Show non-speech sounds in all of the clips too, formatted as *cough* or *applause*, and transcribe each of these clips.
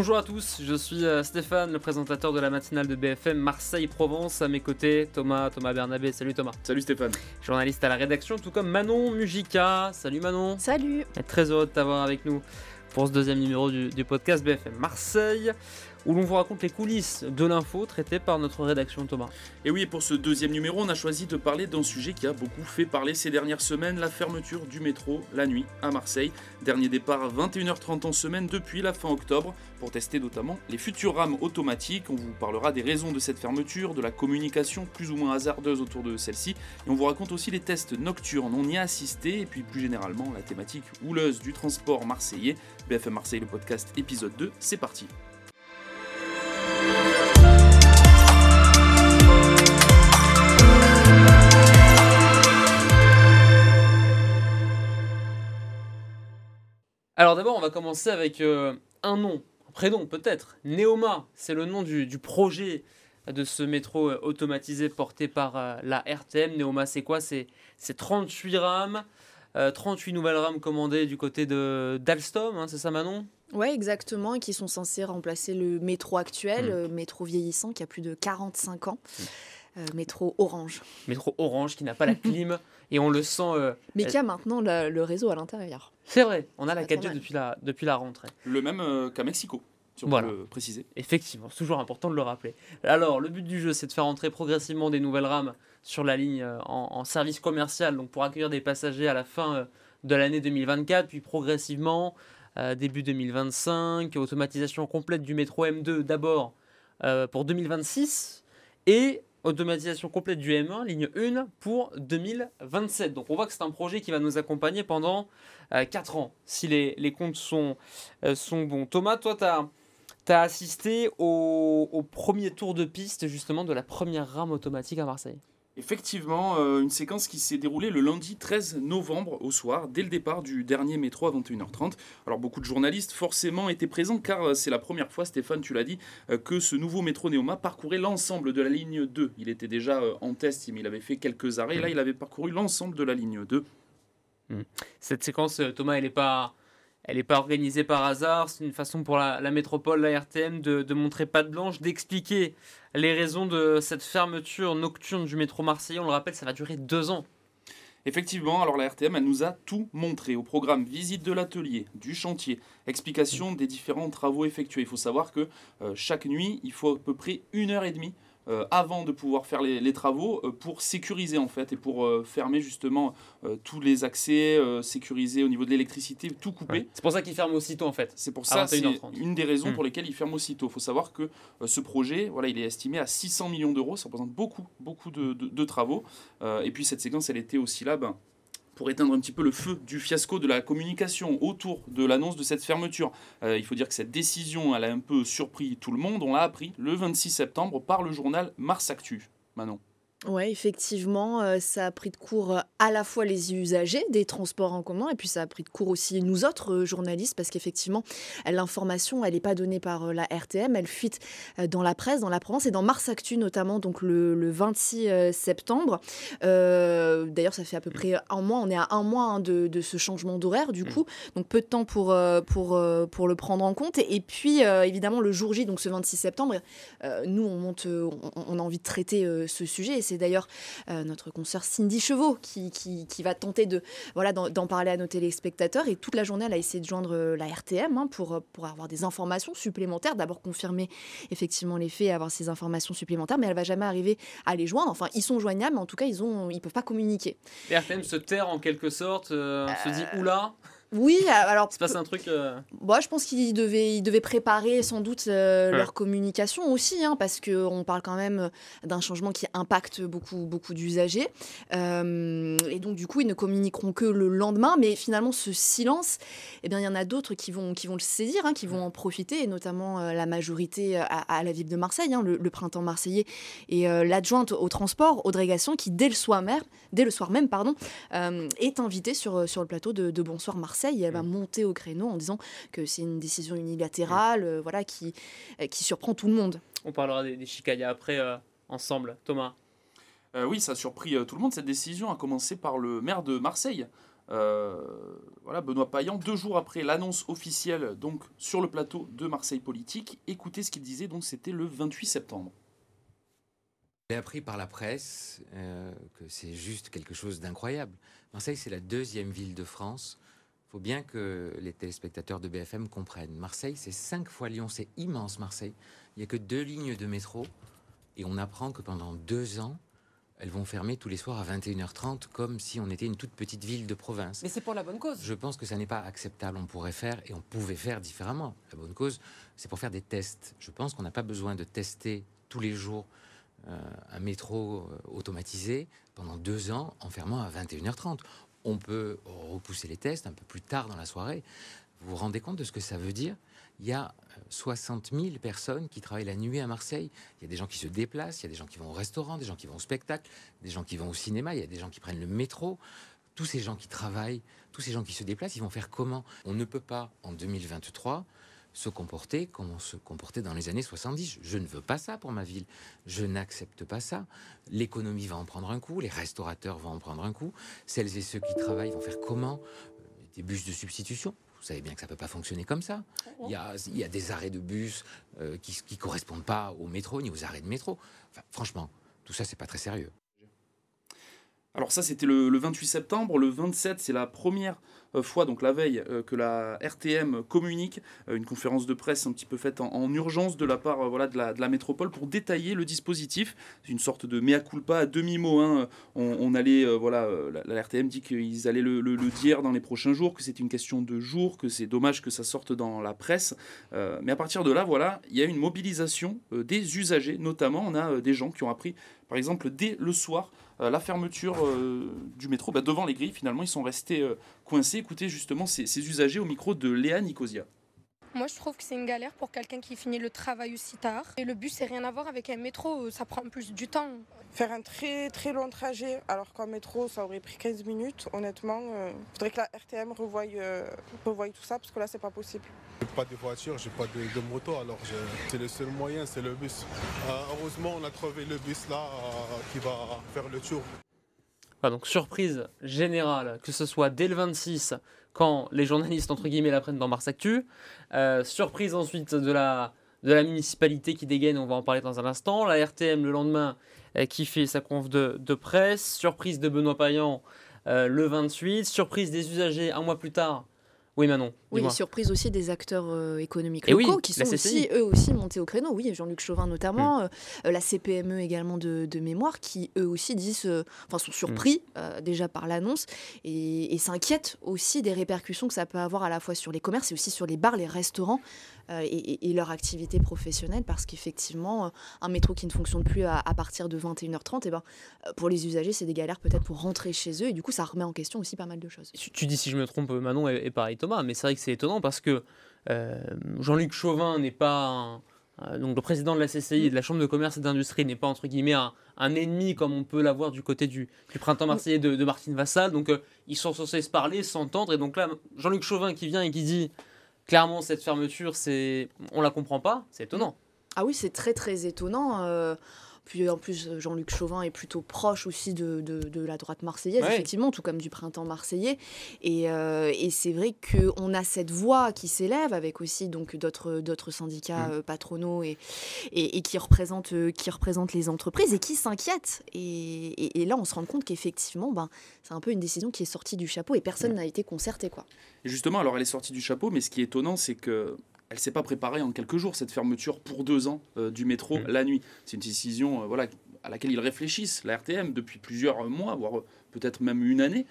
Bonjour à tous, je suis euh, Stéphane, le présentateur de la matinale de BFM Marseille-Provence. À mes côtés, Thomas, Thomas Bernabé. Salut Thomas. Salut Stéphane. Journaliste à la rédaction, tout comme Manon Mujica. Salut Manon. Salut. Très heureux de t'avoir avec nous pour ce deuxième numéro du, du podcast BFM Marseille où l'on vous raconte les coulisses de l'info traitée par notre rédaction Thomas. Et oui, pour ce deuxième numéro, on a choisi de parler d'un sujet qui a beaucoup fait parler ces dernières semaines, la fermeture du métro la nuit à Marseille. Dernier départ à 21h30 en semaine depuis la fin octobre pour tester notamment les futures rames automatiques. On vous parlera des raisons de cette fermeture, de la communication plus ou moins hasardeuse autour de celle-ci et on vous raconte aussi les tests nocturnes. On y a assisté et puis plus généralement la thématique houleuse du transport marseillais. BFM Marseille le podcast épisode 2, c'est parti. Alors d'abord, on va commencer avec euh, un nom, un prénom peut-être. Neoma, c'est le nom du, projet de ce métro euh, automatisé porté par euh, la RTM. Neoma, c'est quoi? C'est 38 rames, 38 nouvelles rames commandées du côté de d'Alstom, hein, c'est ça Manon? Oui, exactement, et qui sont censées remplacer le métro actuel, mmh. métro vieillissant qui a plus de 45 ans. Mmh. Euh, métro Orange. Métro Orange qui n'a pas la *laughs* clim et on le sent. Euh, mais qui a maintenant le réseau à l'intérieur. C'est vrai, on a la 4G depuis la, depuis la rentrée. Le même euh, qu'à Mexico. Si on voilà. peut le préciser. Effectivement, c'est toujours important de le rappeler. Alors, le but du jeu, c'est de faire entrer progressivement des nouvelles rames sur la ligne en, service commercial, donc pour accueillir des passagers à la fin de l'année 2024, puis progressivement, début 2025, automatisation complète du métro M2 d'abord pour 2026, et automatisation complète du M1, ligne 1, pour 2027. Donc on voit que c'est un projet qui va nous accompagner pendant 4 euh, ans, si les, les comptes sont, euh, sont bons. Thomas, toi, tu as, as, assisté au, premier tour de piste justement de la première rame automatique à Marseille? Effectivement, euh, une séquence qui s'est déroulée le lundi 13 novembre au soir, dès le départ du dernier métro à 21h30. Alors beaucoup de journalistes forcément étaient présents car euh, c'est la première fois, Stéphane, tu l'as dit, euh, que ce nouveau métro Néoma parcourait l'ensemble de la ligne 2. Il était déjà en test, mais il avait fait quelques arrêts. Là, il avait parcouru l'ensemble de la ligne 2. Mmh. Cette séquence, Thomas, elle n'est pas elle n'est pas organisée par hasard, c'est une façon pour la, métropole, la RTM, de, de montrer patte blanche, d'expliquer les raisons de cette fermeture nocturne du métro marseillais. On le rappelle, ça va durer deux ans. Effectivement, alors la RTM, elle nous a tout montré au programme visite de l'atelier, du chantier, explication des différents travaux effectués. Il faut savoir que euh, chaque nuit, il faut à peu près une heure et demie euh, avant de pouvoir faire les, travaux euh, pour sécuriser en fait et pour euh, fermer justement tous les accès, sécuriser au niveau de l'électricité, tout couper. C'est pour ça qu'il ferme aussitôt en fait. C'est pour ça, c'est une des raisons hmm. pour lesquelles il ferme aussitôt. Il faut savoir que ce projet, voilà, il est estimé à 600 millions d'euros, ça représente beaucoup, beaucoup de, de travaux. et puis cette séquence, elle était aussi là, ben, pour éteindre un petit peu le feu du fiasco de la communication autour de l'annonce de cette fermeture. Euh, il faut dire que cette décision, a un peu surpris tout le monde. On l'a appris le 26 septembre par le journal Mars Actu. Manon. Oui, effectivement, euh, ça a pris de court euh, à la fois les usagers des transports en commun et puis ça a pris de court aussi nous autres euh, journalistes parce qu'effectivement, l'information, elle n'est pas donnée par la RTM, elle fuite dans la presse, dans la Provence et dans Mars Actu notamment, donc le, 26 septembre. D'ailleurs, ça fait à peu près un mois, on est à un mois hein, de, ce changement d'horaire du mmh. coup, donc peu de temps pour, pour, pour le prendre en compte. Et, puis, évidemment, le jour J, donc ce 26 septembre, nous, on, monte, on, a envie de traiter ce sujet c'est d'ailleurs euh, notre consoeur Cindy Chevaux qui, qui, va tenter de voilà d'en parler à nos téléspectateurs. Et toute la journée, elle a essayé de joindre euh, la RTM hein, pour, euh, pour avoir des informations supplémentaires. D'abord confirmer effectivement les faits, avoir ces informations supplémentaires, mais elle va jamais arriver à les joindre. Enfin, ils sont joignables, mais en tout cas, ils ont ils peuvent pas communiquer. La RTM se terre en quelque sorte, se dit oula. Oui, alors. Il se passe un truc. Euh... je pense qu'ils devaient, ils devaient préparer sans doute euh, leur communication aussi, hein, parce qu'on parle quand même d'un changement qui impacte beaucoup, beaucoup d'usagers. Euh, et donc, du coup, ils ne communiqueront que le lendemain. Mais finalement, ce silence, eh bien, il y en a d'autres qui vont, qui vont le saisir, hein, qui vont en profiter, et notamment euh, la majorité à, la ville de Marseille, hein, le, printemps marseillais, et l'adjointe au transport, Audrey Gassion, qui, dès le soir même, dès le soir même pardon, est invitée sur, sur le plateau de, de Bonsoir Marseille et elle va mm. monter au créneau en disant que c'est une décision unilatérale, euh, voilà, qui, euh, qui surprend tout le monde. On parlera des, des après euh, ensemble, Thomas. oui, ça a surpris tout le monde cette décision, à commencer par le maire de Marseille. voilà, Benoît Payan, deux jours après l'annonce officielle donc sur le plateau de Marseille Politique, écoutez ce qu'il disait, donc c'était le 28 septembre. J'ai appris par la presse que c'est juste quelque chose d'incroyable. Marseille, c'est la deuxième ville de France faut bien que les téléspectateurs de BFM comprennent. Marseille, c'est cinq fois Lyon, c'est immense Marseille. Il n'y a que deux lignes de métro et on apprend que pendant deux ans, elles vont fermer tous les soirs à 21h30 comme si on était une toute petite ville de province. Mais c'est pour la bonne cause. Je pense que ça n'est pas acceptable. On pourrait faire et on pouvait faire différemment. La bonne cause, c'est pour faire des tests. Je pense qu'on n'a pas besoin de tester tous les jours euh, un métro euh, automatisé pendant deux ans en fermant à 21h30 on peut repousser les tests un peu plus tard dans la soirée. Vous vous rendez compte de ce que ça veut dire? Il y a 60 euh, 000 personnes qui travaillent la nuit à Marseille. Il y a des gens qui se déplacent, il y a des gens qui vont au restaurant, des gens qui vont au spectacle, des gens qui vont au cinéma, il y a des gens qui prennent le métro. Tous ces gens qui travaillent, tous ces gens qui se déplacent, ils vont faire comment? On ne peut pas, en 2023, se comporter comme on se comportait dans les années 70. Je ne veux pas ça pour ma ville. Je n'accepte pas ça. L'économie va en prendre un coup, les restaurateurs vont en prendre un coup, celles et ceux qui travaillent vont faire comment? Des bus de substitution vous savez bien que ça ne peut pas fonctionner comme ça. Il y a, des arrêts de bus euh, qui ne correspondent pas au métro ni aux arrêts de métro. franchement, tout ça, c'est pas très sérieux. Alors ça, c'était le, 28 septembre. Le 27, c'est la première euh, fois, donc la veille, euh, que la RTM communique, euh, une conférence de presse un petit peu faite en, urgence de la part de, la, métropole pour détailler le dispositif. C'est une sorte de mea culpa à demi-mot. Hein. On, allait, voilà, la, RTM dit qu'ils allaient le, dire dans les prochains jours, que c'est une question de jours, que c'est dommage que ça sorte dans la presse. mais à partir de là, voilà, il y a une mobilisation des usagers, notamment on a des gens qui ont appris, par exemple, dès le soir, euh, la fermeture euh, du métro, bah, devant les grilles, finalement, ils sont restés euh, coincés. Écoutez justement ces, ces usagers au micro de Léa Nicosia. Moi, je trouve que c'est une galère pour quelqu'un qui finit le travail aussi tard. Et le bus, c'est rien à voir avec un métro, ça prend plus du temps. Faire un très très long trajet, alors qu'en métro, ça aurait pris 15 minutes, honnêtement, il faudrait que la RTM revoie, tout ça, parce que là, c'est pas possible. J'ai pas de voiture, j'ai pas de, moto, alors c'est le seul moyen, c'est le bus. heureusement, on a trouvé le bus là qui va faire le tour donc surprise générale, que ce soit dès le 26, quand les journalistes, entre guillemets, la prennent dans Mars Actu. Euh, surprise ensuite de la, municipalité qui dégaine, on va en parler dans un instant. La RTM le lendemain euh, qui fait sa conf de, de, presse. Surprise de Benoît Payan euh, le 28. Surprise des usagers un mois plus tard oui, Manon. Oui, surprise aussi des acteurs euh, économiques locaux qui sont aussi, eux aussi, montés au créneau. Oui, Jean-Luc Chauvin notamment, mm. euh, la CPME également de, mémoire, qui eux aussi disent, euh, enfin, sont surpris mm. déjà par l'annonce et, et s'inquiètent aussi des répercussions que ça peut avoir à la fois sur les commerces et aussi sur les bars, les restaurants et, leur activité professionnelle, parce qu'effectivement, un métro qui ne fonctionne plus à, partir de 21h30, et eh ben, pour les usagers, c'est des galères peut-être pour rentrer chez eux, et du coup, ça remet en question aussi pas mal de choses. Tu, dis si je me trompe, Manon, et, et pareil Thomas, mais c'est vrai que c'est étonnant parce que euh, Jean-Luc Chauvin n'est pas euh, donc le président de la CCI et de la Chambre de commerce et d'industrie n'est pas entre guillemets un, ennemi comme on peut l'avoir du côté du, printemps marseillais de, Martine Vassal. Donc euh, ils sont censés se parler, s'entendre. Et donc là, Jean-Luc Chauvin qui vient et qui dit clairement cette fermeture, c'est on la comprend pas, c'est étonnant. Ah oui, c'est très très étonnant. Puis en plus, Jean-Luc Chauvin est plutôt proche aussi de, de, la droite marseillaise, effectivement, tout comme du printemps marseillais. Et, euh, et c'est vrai qu'on a cette voix qui s'élève avec aussi donc d'autres, d'autres syndicats mmh. euh, patronaux et, et, qui, représentent, euh, qui représentent les entreprises et qui s'inquiètent. Et, et, là, on se rend compte qu'effectivement, ben, c'est un peu une décision qui est sortie du chapeau et personne mmh. n'a été concerté. Quoi. Et justement, alors elle est sortie du chapeau, mais ce qui est étonnant, c'est que elle s'est pas préparée en quelques jours, cette fermeture pour deux ans euh, du métro mmh. la nuit. C'est une décision euh, voilà, à laquelle ils réfléchissent, la RTM, depuis plusieurs mois, voire euh, peut-être même une année.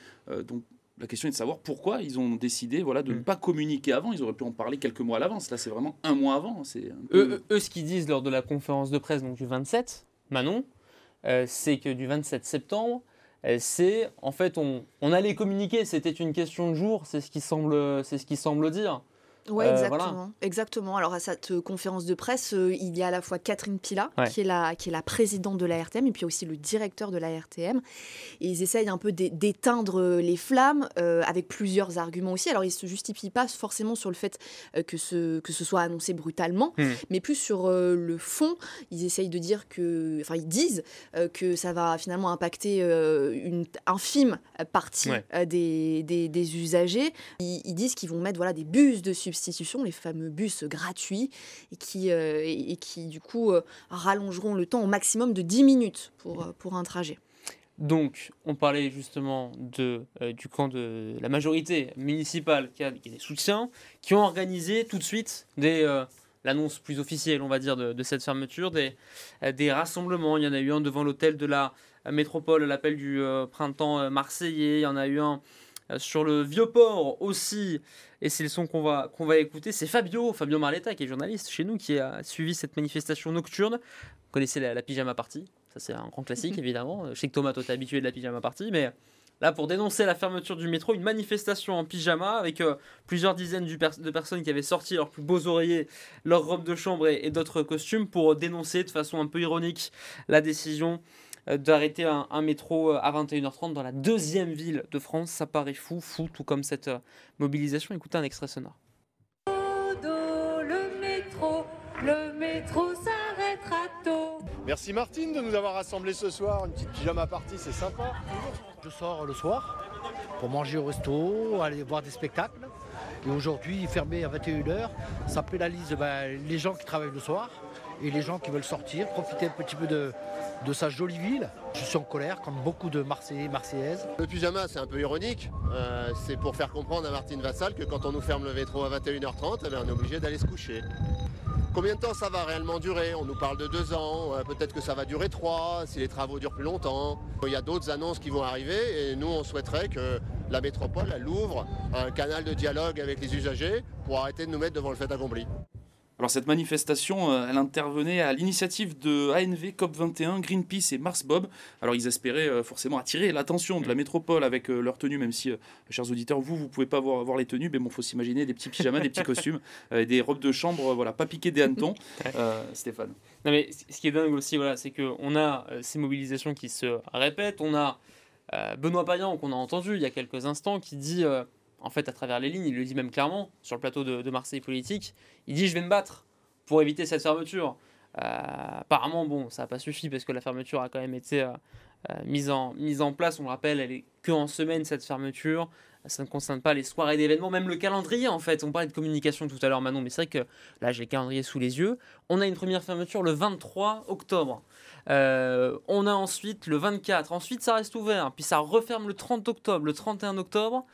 donc la question est de savoir pourquoi ils ont décidé voilà, de ne mmh. pas communiquer avant. Ils auraient pu en parler quelques mois à l'avance. Là, c'est vraiment un mois avant. C'est eux, ce qu'ils disent lors de la conférence de presse donc, du 27, Manon, c'est que du 27 septembre, c'est en fait on, on allait communiquer, c'était une question de jour, c'est ce qui semble, c'est ce qui semble dire. Oui, Euh, exactement. voilà. exactement. Alors, à cette euh, conférence de presse, euh, il y a à la fois Catherine Pila, Ouais. qui, est la, qui est la présidente de la RTM, et puis aussi le directeur de la RTM. Et ils essayent un peu d'é- d'éteindre les flammes avec plusieurs arguments aussi. Alors, ils ne se justifient pas forcément sur le fait que, ce, que ce soit annoncé brutalement, Hmm. mais plus sur le fond. Ils essayent de dire que. Enfin, ils disent que ça va finalement impacter une infime partie Ouais. des, des, des usagers. Ils, ils disent qu'ils vont mettre voilà, des bus de les fameux bus gratuits, et qui, euh, et, qui du coup euh, rallongeront le temps au maximum de 10 minutes pour, euh, pour un trajet. Donc, on parlait justement de, du camp de la majorité municipale qui a, des soutiens, qui ont organisé tout de suite l'annonce plus officielle, on va dire, de, cette fermeture, des, des rassemblements. Il y en a eu un devant l'hôtel de la métropole, l'appel du printemps marseillais. Il y en a eu un sur le Vieux-Port aussi. Et c'est le son qu'on va, qu'on va écouter. C'est Fabio, Fabio Marletta, qui est journaliste chez nous, qui a suivi cette manifestation nocturne. Vous connaissez la, la pyjama party ça, c'est un grand classique, évidemment. Je sais que Thomas, toi, t'es habitué de la pyjama party, mais là, pour dénoncer la fermeture du métro, une manifestation en pyjama avec euh, plusieurs dizaines de personnes qui avaient sorti leurs plus beaux oreillers, leurs robes de chambre et, et d'autres costumes pour dénoncer de façon un peu ironique la décision euh, d'arrêter un, un métro euh, à 21h30 dans la deuxième ville de France. Ça paraît fou, fou, tout comme cette euh, mobilisation. Écoutez un extrait sonore. Le métro, le métro s'arrêtera tôt. Merci Martine de nous avoir rassemblés ce soir. Une petite pyjama party, c'est sympa. Je sors le soir pour manger au resto, aller voir des spectacles. Et aujourd'hui, fermé à 21h, ça pénalise ben, les gens qui travaillent le soir et les gens qui veulent sortir, profiter un petit peu de, de sa jolie ville. Je suis en colère, comme beaucoup de Marseillais, Marseillaises. Le pyjama, c'est un peu ironique. Euh, c'est pour faire comprendre à Martine Vassal que quand on nous ferme le métro à 21h30, eh bien, on est obligé d'aller se coucher. Combien de temps ça va réellement durer? On nous parle de deux ans, euh, peut-être que ça va durer trois, si les travaux durent plus longtemps. Il y a d'autres annonces qui vont arriver et nous on souhaiterait que la métropole ouvre un canal de dialogue avec les usagers pour arrêter de nous mettre devant le fait accompli. Alors cette manifestation, euh, elle intervenait à l'initiative de ANV COP21, Greenpeace et Mars Bob. Alors ils espéraient euh, forcément attirer l'attention de la métropole avec euh, leurs tenues, même si, chers auditeurs, vous, vous pouvez pas voir, voir les tenues, mais bon, faut s'imaginer des petits pyjamas, des petits *laughs* costumes, et des robes de chambre, voilà, pas piquées des hannetons. Euh, Stéphane. Non mais ce qui est dingue aussi, voilà, c'est qu'on a ces mobilisations qui se répètent. On a Benoît Payan, qu'on a entendu il y a quelques instants, qui dit, euh, en fait, à travers les lignes, il le dit même clairement, sur le plateau de, Marseille Politique, il dit « je vais me battre pour éviter cette fermeture Euh, Apparemment, bon, ça n'a pas suffi parce que la fermeture a quand même été euh, euh, mise, en, mise en place. On le rappelle, elle est que en semaine, cette fermeture. Ça ne concerne pas les soirées d'événements, même le calendrier en fait. On parlait de communication tout à l'heure, Manon, mais c'est vrai que là j'ai le calendrier sous les yeux. On a une première fermeture le 23 octobre. On a ensuite le 24. Ensuite, ça reste ouvert. Puis ça referme le 30 octobre, le 31 octobre.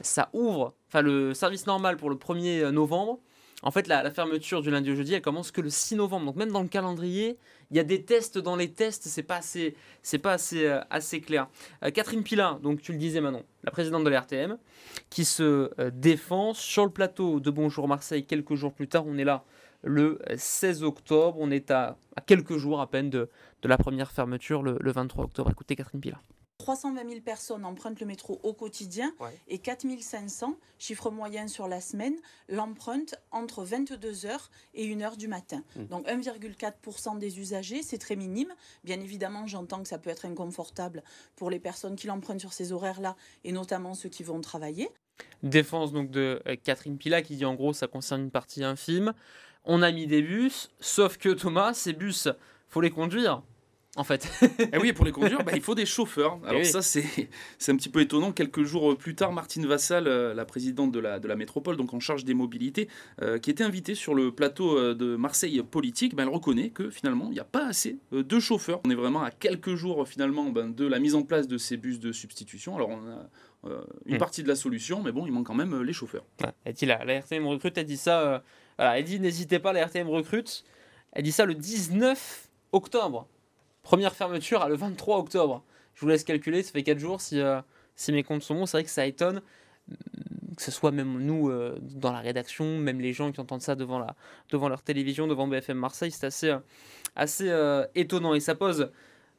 Ça ouvre, enfin le service normal pour le 1er novembre. En fait, la, la fermeture du lundi au jeudi, elle commence que le 6 novembre. Donc même dans le calendrier, il y a des tests dans les tests. C'est pas assez, c'est pas assez, euh, assez clair. Euh, Catherine Pila, donc tu le disais Manon, la présidente de l'RTM, qui se euh, défend sur le plateau de Bonjour Marseille quelques jours plus tard. On est là le 16 octobre. On est à, quelques jours à peine de, la première fermeture le, le 23 octobre. Écoutez Catherine Pila. 320 000 personnes empruntent le métro au quotidien Ouais. et 4 500, chiffre moyen sur la semaine, l'empruntent entre 22h et 1h du matin. Mm. Donc 1,4% des usagers, c'est très minime. Bien évidemment, j'entends que ça peut être inconfortable pour les personnes qui l'empruntent sur ces horaires-là et notamment ceux qui vont travailler. Défense donc de euh, Catherine Pila qui dit en gros ça concerne une partie infime. On a mis des bus, sauf que Thomas, ces bus, faut les conduire. En fait. Et oui, pour les conduire, *laughs* bah, il faut des chauffeurs. Alors oui. ça, c'est c'est un petit peu étonnant. Quelques jours plus tard, Martine Vassal, euh, la présidente de la, de la métropole, donc en charge des mobilités, euh, qui était invitée sur le plateau euh, de Marseille Politique, bah, elle reconnaît que finalement, il n'y a pas assez de chauffeurs. On est vraiment à quelques jours finalement ben, de la mise en place de ces bus de substitution. Alors on a euh, une Hmm. partie de la solution, mais bon, il manque quand même les chauffeurs. Ouais, Elle dit la, la RTM recrute, elle dit ça. euh, voilà, elle dit n'hésitez pas, la RTM recrute. Elle dit ça le 19 octobre. Première fermeture à le 23 octobre. Je vous laisse calculer, ça fait 4 jours si, euh, si mes comptes sont bons. C'est vrai que ça étonne mm, que ce soit même nous euh, dans la rédaction, même les gens qui entendent ça devant, la, devant leur télévision, devant BFM Marseille, c'est assez, euh, assez étonnant. Et ça pose,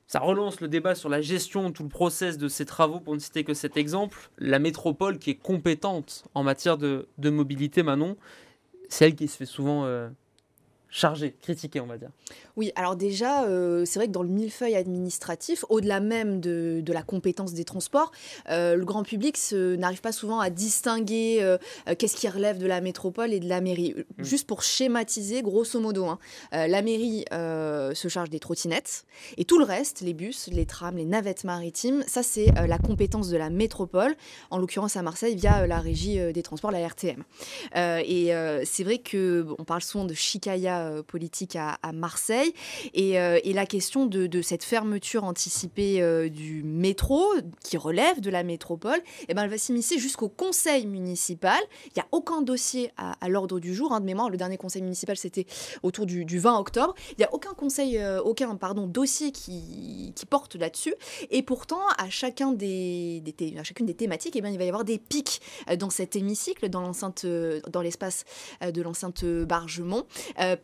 ça relance le débat sur la gestion, tout le process de ces travaux, pour ne citer que cet exemple. La métropole qui est compétente en matière de, mobilité, Manon, c'est elle qui se fait souvent chargée, critiquée, on va dire. Oui, alors déjà, euh, c'est vrai que dans le millefeuille administratif, au-delà même de, de la compétence des transports, euh, le grand public n'arrive pas souvent à distinguer euh, qu'est-ce qui relève de la métropole et de la mairie. Mm. Juste pour schématiser, grosso modo, hein, la mairie se charge des trottinettes et tout le reste, les bus, les trams, les navettes maritimes, ça c'est la compétence de la métropole, en l'occurrence à Marseille via la régie des transports, la RTM. Et c'est vrai que on parle souvent de chicaya euh, politique à, Marseille. Et, euh, et la question de, cette fermeture anticipée euh, du métro, qui relève de la métropole, eh ben, elle va s'immiscer jusqu'au conseil municipal. Il n'y a aucun dossier à, l'ordre du jour. hein, de mémoire, le dernier conseil municipal, c'était autour du, du 20 octobre. Il n'y a aucun conseil, aucun pardon, dossier qui, porte là-dessus. Et pourtant, à, chacun des, chacune des thématiques, eh ben, il va y avoir des pics dans cet hémicycle, dans l'espace de l'enceinte Bargemont,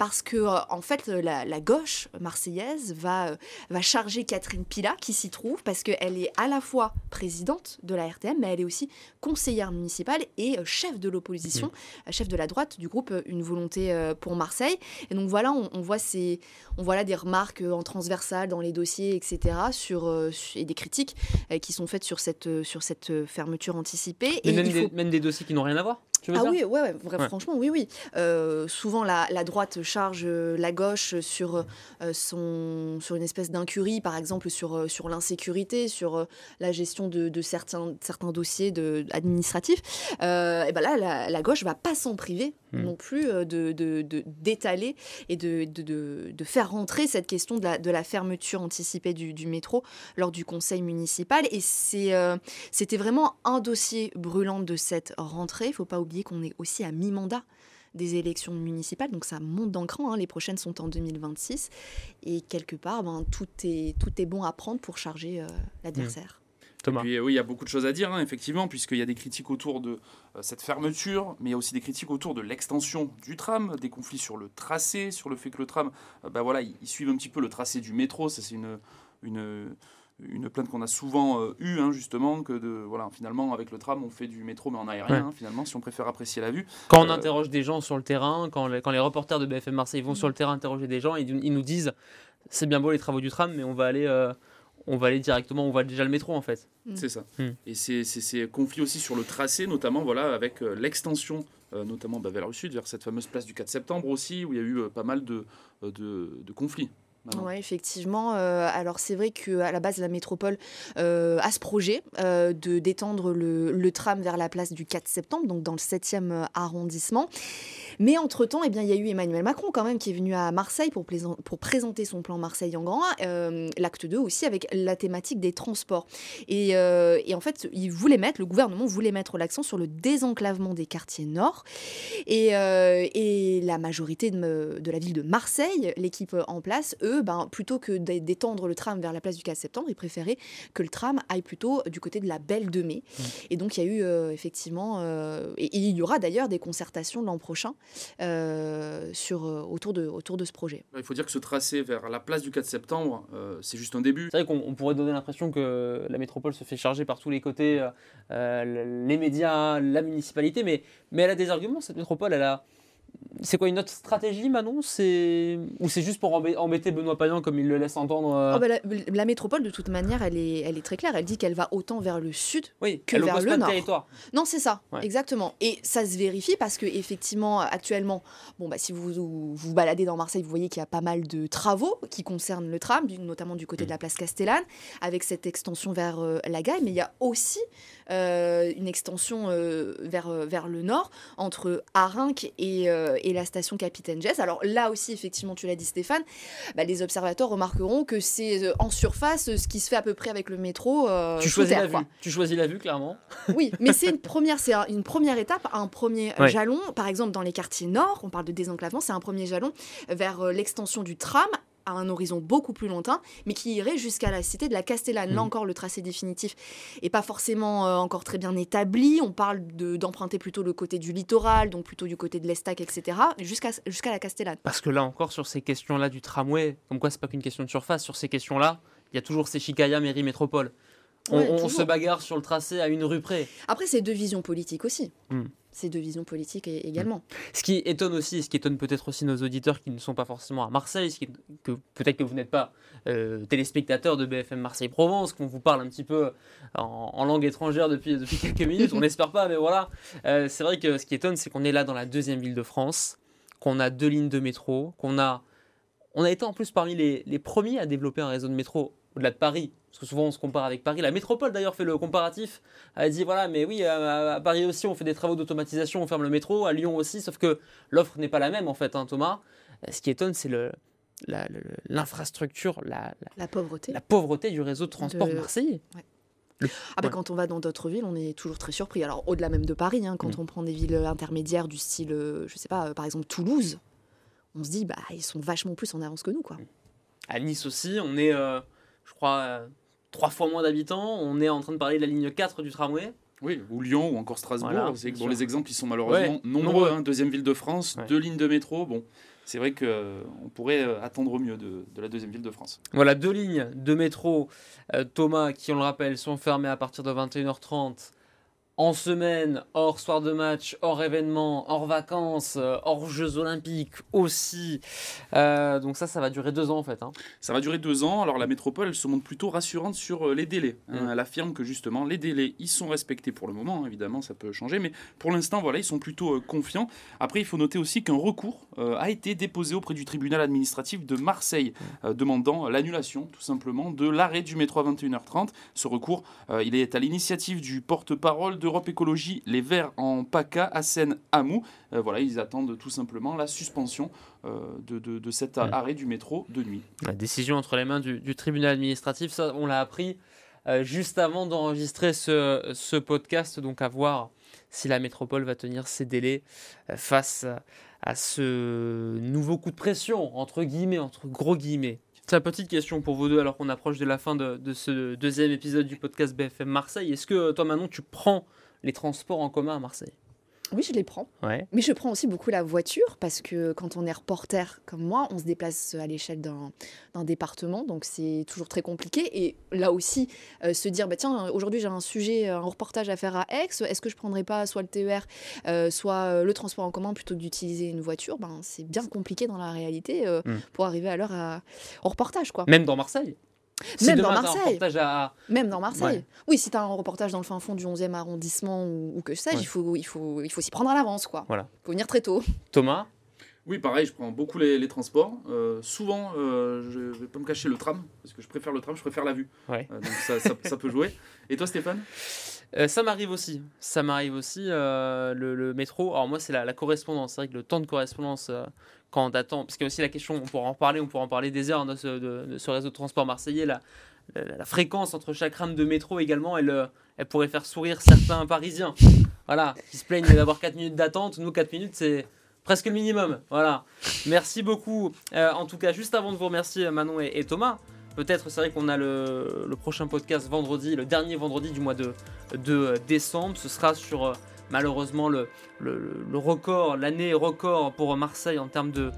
parce que euh, en fait, la, la gauche marseillaise va, euh, va charger Catherine Pila, qui s'y trouve, parce qu'elle est à la fois présidente de la RTM, mais elle est aussi conseillère municipale et euh, chef de l'opposition, euh, chef de la droite du groupe euh, Une volonté euh, pour Marseille. Et donc voilà, on, on voit, ces, on voit là des remarques euh, en transversal dans les dossiers, etc., sur, euh, et des critiques euh, qui sont faites sur cette, euh, sur cette euh, fermeture anticipée. Mais et même, il des, faut même des dossiers qui n'ont rien à voir? Tu veux ah dire oui, ouais, ouais, vrai- Ouais. franchement, oui, oui. Euh, souvent, la, la droite charge euh, la gauche sur, euh, son, sur une espèce d'incurie, par exemple sur, sur l'insécurité, sur euh, la gestion de, de certains, certains dossiers de, administratifs. Et ben là, la, la gauche va pas s'en priver Hmm. non plus euh, de, d'étaler et de, de, de- faire rentrer cette question de la, de la fermeture anticipée du, métro lors du conseil municipal. Et euh, c'était vraiment un dossier brûlant de cette rentrée. Il faut pas oublier qu'on est aussi à mi-mandat des élections municipales, donc ça monte d'un cran. hein. Les prochaines sont en 2026. Et quelque part, ben, tout, est, tout est bon à prendre pour charger euh, l'adversaire. Thomas. Et puis, euh, oui, il y a beaucoup de choses à dire, hein, effectivement, puisqu'il y a des critiques autour de euh, cette fermeture, mais il y a aussi des critiques autour de l'extension du tram, des conflits sur le tracé, sur le fait que le tram, euh, bah voilà, ils suivent un petit peu le tracé du métro. Ça, c'est une, une, une plainte qu'on a souvent euh, eue, hein, justement, que de, voilà, finalement, avec le tram, on fait du métro, mais en aérien, Ouais. hein, finalement, si on préfère apprécier la vue. Quand on Euh, interroge des gens sur le terrain, quand les, quand les reporters de BFM Marseille vont sur le terrain interroger des gens, ils, ils nous disent c'est bien beau les travaux du tram, mais on va aller, euh, on va aller directement, on va déjà le métro en fait. C'est ça. Hmm. Et c'est c'est ces conflits aussi sur le tracé, notamment voilà, avec euh, l'extension, euh, notamment bah, vers le sud, vers cette fameuse place du 4 septembre aussi, où il y a eu euh, pas mal de, euh, de, de conflits. Oui, effectivement. Euh, alors c'est vrai qu'à la base, la métropole euh, a ce projet euh, de d'étendre le, tram vers la place du 4 septembre, donc dans le 7e arrondissement. Mais entre-temps, eh il y a eu Emmanuel Macron quand même qui est venu à Marseille pour, présenter son plan Marseille en grand, l'acte 2 aussi avec la thématique des transports. Et, en fait, il voulait mettre, le gouvernement voulait mettre l'accent sur le désenclavement des quartiers nord. Et, la majorité de la ville de Marseille, l'équipe en place, eux, ben, plutôt que d'é- d'étendre le tram vers la place du 4 septembre, ils préféraient que le tram aille plutôt du côté de la Belle de Mai. Et donc, il y a eu euh, effectivement, euh, et, et il y aura d'ailleurs des concertations l'an prochain euh, sur, autour, de, autour de ce projet. Il faut dire que ce tracé vers la place du 4 septembre, euh, c'est juste un début. C'est vrai qu'on on pourrait donner l'impression que la métropole se fait charger par tous les côtés, les médias, la municipalité, mais, mais elle a des arguments, cette métropole, elle a... C'est quoi une autre stratégie, Manon? C'est Ou c'est juste pour embê- embêter Benoît Payan comme il le laisse entendre euh, Oh, bah, la, la métropole, de toute manière, elle est, elle est très claire. Elle dit qu'elle va autant vers le sud Oui, que vers le nord. territoire. Non, c'est ça, Ouais. exactement. Et ça se vérifie parce que effectivement, actuellement, bon, bah, si vous vous, vous baladez dans Marseille, vous voyez qu'il y a pas mal de travaux qui concernent le tram, notamment du côté de la place Castellane, avec cette extension vers euh, la Gaille. Mais il y a aussi euh, une extension vers, vers le nord, entre Arinque et, euh, et la station Capitaine Jess. Alors là aussi, effectivement, tu l'as dit Stéphane, bah, les observateurs remarqueront que c'est euh, en surface euh, ce qui se fait à peu près avec le métro. tu choisis terre, la quoi. vue. Tu choisis la vue, clairement. Oui, mais c'est une *laughs* première, c'est un- une première étape, un premier Ouais. jalon. Par exemple, dans les quartiers nord, on parle de désenclavement, c'est un premier jalon vers l'extension du tram à un horizon beaucoup plus lointain, mais qui irait jusqu'à la cité de la Castellane. Là Mhm. encore, le tracé définitif est pas forcément euh, encore très bien établi. On parle de- d'emprunter plutôt le côté du littoral, donc plutôt du côté de l'Estac, etc., jusqu'à jusqu'à la Castellane. Parce que là encore, sur ces questions-là du tramway, comme quoi c'est pas qu'une question de surface, sur ces questions-là, il y a toujours ces chicaya mairie métropole. On, Ouais, on toujours. se bagarre sur le tracé à une rue près. Après, c'est deux visions politiques aussi. Hmm. C'est deux visions politiques é- également. Ce qui étonne aussi, ce qui étonne peut-être aussi nos auditeurs qui ne sont pas forcément à Marseille, ce qui est- que peut-être que vous n'êtes pas euh, téléspectateur de BFM Marseille-Provence, qu'on vous parle un petit peu en, en langue étrangère depuis, depuis quelques *laughs* minutes, on n'espère pas, mais voilà. Euh, c'est vrai que ce qui étonne, c'est qu'on est là dans la deuxième ville de France, qu'on a deux lignes de métro, qu'on a... On a été en plus parmi les, les premiers à développer un réseau de métro au-delà de Paris, parce que souvent on se compare avec Paris. La métropole d'ailleurs fait le comparatif. Elle dit voilà, mais oui, à, à Paris aussi on fait des travaux d'automatisation, on ferme le métro, à Lyon aussi, sauf que l'offre n'est pas la même en fait, hein, Thomas. Euh, Ce qui étonne, c'est le, l'infrastructure, la, la, La pauvreté. la pauvreté du réseau de transport De- marseillais. Ouais. Le- Ah bah, ouais. Quand on va dans d'autres villes, on est toujours très surpris. Alors au-delà même de Paris, hein, quand Mm. on prend des villes intermédiaires du style, euh, je sais pas, euh, par exemple Toulouse, on se dit bah ils sont vachement plus en avance que nous quoi. À Nice aussi, on est, euh, je crois, trois fois moins d'habitants. On est en train de parler de la ligne 4 du tramway. Oui, ou Lyon ou encore Strasbourg. Voilà, c'est bon, sûr. les exemples ils sont malheureusement Ouais, nombreux. hein. deuxième ville de France, Ouais. deux lignes de métro. Bon, c'est vrai qu'on pourrait euh, attendre au mieux de, de la deuxième ville de France. Voilà, deux lignes de métro, euh, Thomas, qui, on le rappelle, sont fermées à partir de 21h30 en semaine, hors soir de match, hors événement, hors vacances, euh, hors Jeux Olympiques aussi. Euh, donc ça, ça va durer deux ans en fait. hein. Ça va durer deux ans. Alors la métropole, elle se montre plutôt rassurante sur euh, les délais. hein. Mm. Elle affirme que justement les délais, ils sont respectés pour le moment. Évidemment, ça peut changer, mais pour l'instant, voilà, ils sont plutôt euh, confiants. Après, il faut noter aussi qu'un recours euh, a été déposé auprès du tribunal administratif de Marseille, euh, demandant l'annulation, tout simplement, de l'arrêt du métro à 21h30. Ce recours, il est à l'initiative du porte-parole d'Europe Écologie Les Verts en PACA, Hassen Hamou. Euh, voilà, ils attendent tout simplement la suspension euh, de, de- de cet arrêt du métro de nuit. La décision entre les mains du, du tribunal administratif, ça, on l'a appris euh, juste avant d'enregistrer ce, ce podcast, donc à voir si la métropole va tenir ses délais euh, face à ce nouveau coup de pression, entre guillemets, entre gros guillemets. C'est la petite question pour vous deux, alors qu'on approche de la fin de, de ce deuxième épisode du podcast BFM Marseille. Est-ce que toi, Manon, tu prends les transports en commun à Marseille? Oui, je les prends. Ouais. Mais je prends aussi beaucoup la voiture parce que quand on est reporter comme moi, on se déplace à l'échelle d'un département, donc c'est toujours très compliqué. Et là aussi, euh, se dire, bah, tiens, aujourd'hui j'ai un sujet, un reportage à faire à Aix, est-ce que je prendrais pas soit le TER, euh, soit euh, le transport en commun plutôt que d'utiliser une voiture? Ben, C'est bien compliqué dans la réalité euh, Mm. pour arriver à l'heure à- au reportage. Quoi. Même dans Marseille Même dans Marseille. reportage à- Même dans Marseille. Ouais. Oui, si tu as un reportage dans le fin fond du 11e arrondissement ou, ou que sais-je, Ouais. il faut, il faut, il faut s'y prendre à l'avance. quoi. Voilà. Il faut venir très tôt. Thomas? Oui, pareil, je prends beaucoup les, les transports. Euh, souvent, euh, je vais pas me cacher le tram, parce que je préfère le tram, je préfère la vue. Ouais. Euh, donc ça, ça- ça peut jouer. *laughs* Et toi, Stéphane? Euh, ça m'arrive aussi. Ça m'arrive aussi. euh, le, le métro. Alors moi, c'est la, la correspondance. C'est vrai que le temps de correspondance euh, quand on attend, parce qu'il y a aussi la question. On pourra en parler. On pourra en parler des heures hein, de, ce, réseau de transport marseillais. La, fréquence entre chaque rame de métro également, elle, euh, pourrait faire sourire certains Parisiens. Voilà, qui se plaignent d'avoir 4 minutes d'attente. Nous, 4 minutes, c'est presque le minimum. Voilà. Merci beaucoup. Euh, en tout cas, juste avant de vous remercier, Manon et, Thomas. Peut-être, c'est vrai qu'on a le, prochain podcast vendredi, le dernier vendredi du mois de, de décembre. Ce sera sur euh, malheureusement le, record, l'année record pour Marseille en termes de,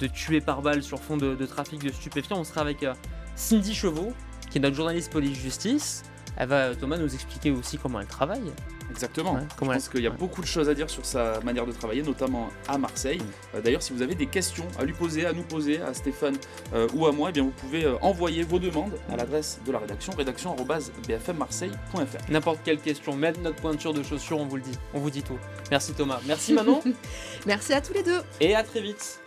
de tués par balle sur fond de, de trafic de stupéfiants. On sera avec euh, Cindy Chevaux, qui est notre journaliste police-justice. Elle va, Thomas, nous expliquer aussi comment elle travaille. Exactement. Ouais, je pense qu'il y a beaucoup de choses à dire sur sa manière de travailler, notamment à Marseille. Euh, D'ailleurs, si vous avez des questions à lui poser, à nous poser, à Stéphane euh, ou à moi, eh bien, vous pouvez euh, envoyer vos demandes à l'adresse de la rédaction, rédaction.bfmmarseille.fr. N'importe quelle question, même notre pointure de chaussures, on vous le dit. On vous dit tout. Merci Thomas. Merci *laughs* Manon. Merci à tous les deux. et à très vite.